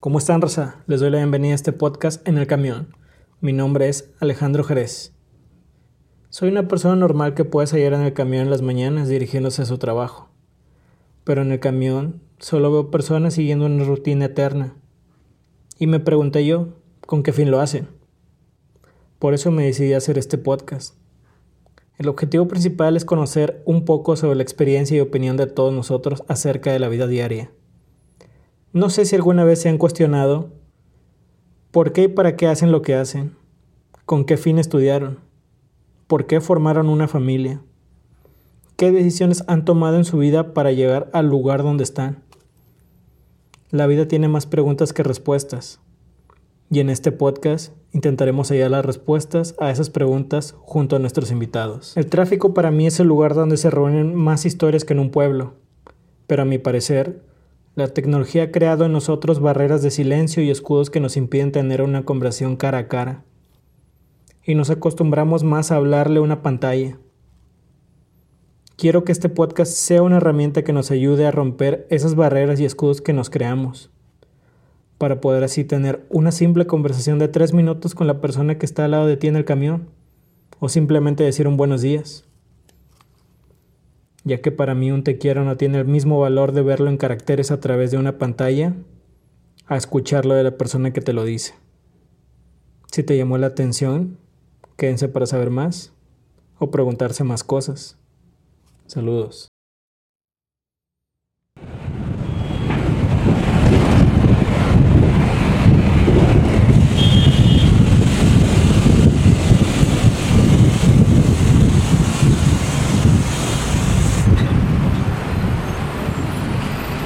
¿Cómo están, Rosa? Les doy la bienvenida a este podcast en el camión. Mi nombre es Alejandro Jerez. Soy una persona normal que puede salir en el camión en las mañanas dirigiéndose a su trabajo. Pero en el camión solo veo personas siguiendo una rutina eterna. Y me pregunté yo, ¿con qué fin lo hacen? Por eso me decidí a hacer este podcast. El objetivo principal es conocer un poco sobre la experiencia y opinión de todos nosotros acerca de la vida diaria no sé si alguna vez se han cuestionado por qué y para qué hacen lo que hacen, con qué fin estudiaron, por qué formaron una familia, qué decisiones han tomado en su vida para llegar al lugar donde están. La vida tiene más preguntas que respuestas, y en este podcast intentaremos hallar las respuestas a esas preguntas junto a nuestros invitados. El tráfico para mí es el lugar donde se reúnen más historias que en un pueblo, pero a mi parecer, la tecnología ha creado en nosotros barreras de silencio y escudos que nos impiden tener una conversación cara a cara. Y nos acostumbramos más a hablarle a una pantalla. Quiero que este podcast sea una herramienta que nos ayude a romper esas barreras y escudos que nos creamos, para poder así tener una simple conversación de tres minutos con la persona que está al lado de ti en el camión, o simplemente decir un buenos días ya que para mí un te quiero no tiene el mismo valor de verlo en caracteres a través de una pantalla a escucharlo de la persona que te lo dice. Si te llamó la atención, quédense para saber más o preguntarse más cosas. Saludos.